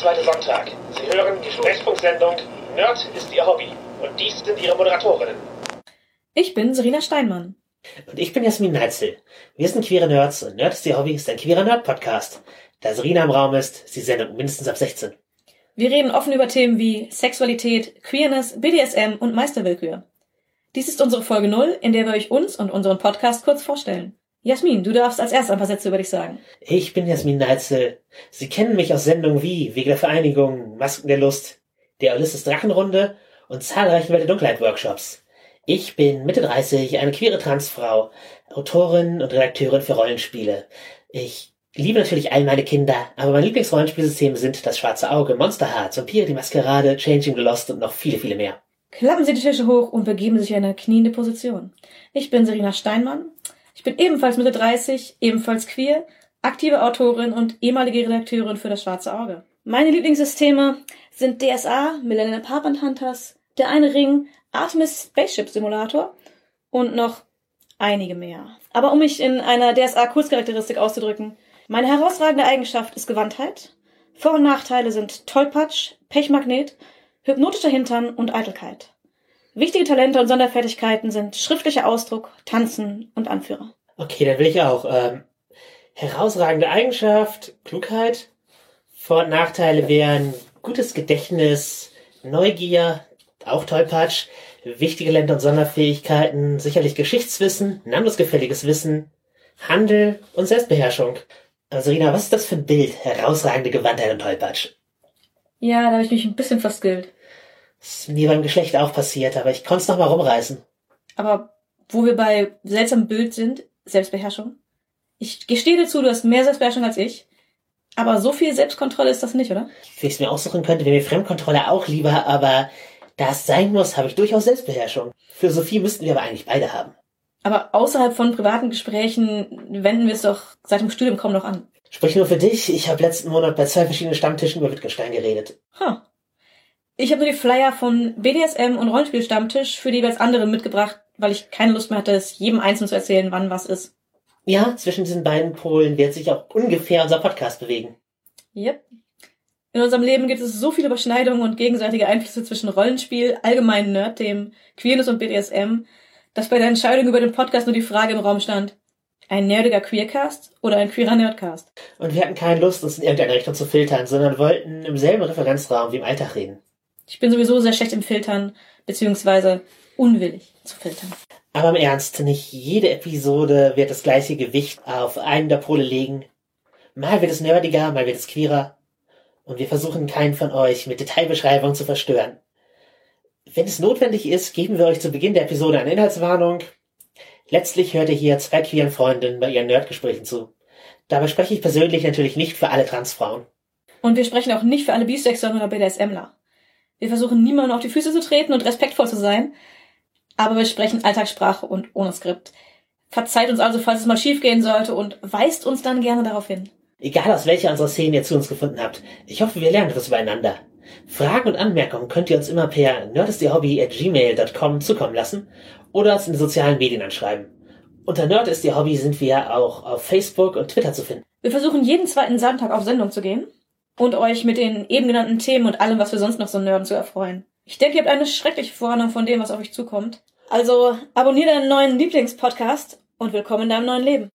zweite Sonntag. Sie hören die Sprechfunksendung Nerd ist Ihr Hobby. Und dies sind Ihre Moderatorinnen. Ich bin Serena Steinmann. Und ich bin Jasmin Neitzel. Wir sind queere Nerds und Nerd ist Ihr Hobby ist ein queerer Nerd-Podcast. Da Serena im Raum ist, ist die Sendung mindestens ab 16. Wir reden offen über Themen wie Sexualität, Queerness, BDSM und Meisterwillkür. Dies ist unsere Folge 0, in der wir euch uns und unseren Podcast kurz vorstellen. Jasmin, du darfst als erstes ein paar Sätze über dich sagen. Ich bin Jasmin Neitzel. Sie kennen mich aus Sendungen wie Wege der Vereinigung, Masken der Lust, der Ulysses Drachenrunde und zahlreichen Welt der Dunkelheit Workshops. Ich bin Mitte 30, eine queere Transfrau, Autorin und Redakteurin für Rollenspiele. Ich liebe natürlich all meine Kinder, aber meine Lieblingsrollenspielsysteme sind das Schwarze Auge, Monster Hearts, Vampire, die Maskerade, Changing the Lost und noch viele, viele mehr. Klappen Sie die Tische hoch und begeben sich in eine kniende Position. Ich bin Serena Steinmann. Ich bin ebenfalls Mitte 30, ebenfalls queer, aktive Autorin und ehemalige Redakteurin für das Schwarze Auge. Meine Lieblingssysteme sind DSA, Millennium Apartment Hunters, Der eine Ring, Artemis Spaceship Simulator und noch einige mehr. Aber um mich in einer DSA-Kurzcharakteristik auszudrücken, meine herausragende Eigenschaft ist Gewandtheit. Vor- und Nachteile sind Tollpatsch, Pechmagnet, hypnotischer Hintern und Eitelkeit. Wichtige Talente und Sonderfertigkeiten sind schriftlicher Ausdruck, Tanzen und Anführer. Okay, dann will ich auch. Ähm, herausragende Eigenschaft, Klugheit. Vor- und Nachteile wären gutes Gedächtnis, Neugier, auch Tollpatsch, wichtige Länder und Sonderfähigkeiten, sicherlich Geschichtswissen, namensgefälliges Wissen, Handel und Selbstbeherrschung. Also Rina, was ist das für ein Bild? Herausragende Gewandtheit und Tollpatsch. Ja, da habe ich mich ein bisschen verskillt. Das ist mir beim Geschlecht auch passiert, aber ich konnte es noch mal rumreißen. Aber wo wir bei seltsamem Bild sind, Selbstbeherrschung. Ich gestehe dir zu, du hast mehr Selbstbeherrschung als ich. Aber so viel Selbstkontrolle ist das nicht, oder? Wenn ich es mir aussuchen könnte, wäre mir Fremdkontrolle auch lieber, aber da es sein muss, habe ich durchaus Selbstbeherrschung. Für Sophie müssten wir aber eigentlich beide haben. Aber außerhalb von privaten Gesprächen wenden wir es doch seit dem Studium kaum noch an. Sprich nur für dich, ich habe letzten Monat bei zwei verschiedenen Stammtischen über Wittgenstein geredet. Ha. Ich habe nur die Flyer von BDSM und Rollenspielstammtisch für die jeweils anderen mitgebracht, weil ich keine Lust mehr hatte, es jedem einzeln zu erzählen, wann was ist. Ja, zwischen diesen beiden Polen wird sich auch ungefähr unser Podcast bewegen. Yep. In unserem Leben gibt es so viele Überschneidungen und gegenseitige Einflüsse zwischen Rollenspiel, allgemeinen Nerdthemen, Queerness und BDSM, dass bei der Entscheidung über den Podcast nur die Frage im Raum stand, ein nerdiger Queercast oder ein queerer Nerdcast? Und wir hatten keine Lust, uns in irgendeine Richtung zu filtern, sondern wollten im selben Referenzraum wie im Alltag reden. Ich bin sowieso sehr schlecht im Filtern, beziehungsweise unwillig zu filtern. Aber im Ernst, nicht jede Episode wird das gleiche Gewicht auf einen der Pole legen. Mal wird es nerdiger, mal wird es queerer. Und wir versuchen keinen von euch mit Detailbeschreibungen zu verstören. Wenn es notwendig ist, geben wir euch zu Beginn der Episode eine Inhaltswarnung. Letztlich hört ihr hier zwei queeren Freundinnen bei ihren Nerdgesprächen zu. Dabei spreche ich persönlich natürlich nicht für alle Transfrauen. Und wir sprechen auch nicht für alle Bisexuellen oder BDSMler. Wir versuchen niemandem auf die Füße zu treten und respektvoll zu sein, aber wir sprechen Alltagssprache und ohne Skript. Verzeiht uns also, falls es mal schief gehen sollte und weist uns dann gerne darauf hin. Egal aus welcher unserer Szenen ihr zu uns gefunden habt, ich hoffe, wir lernen etwas übereinander. Fragen und Anmerkungen könnt ihr uns immer per nerdistierhobby.gmail.com zukommen lassen oder uns in den sozialen Medien anschreiben. Unter Nerd ist ihr Hobby sind wir auch auf Facebook und Twitter zu finden. Wir versuchen jeden zweiten Sonntag auf Sendung zu gehen und euch mit den eben genannten Themen und allem, was wir sonst noch so nerden, zu erfreuen. Ich denke, ihr habt eine schreckliche Vorahnung von dem, was auf euch zukommt. Also abonniert deinen neuen Lieblingspodcast und willkommen in deinem neuen Leben.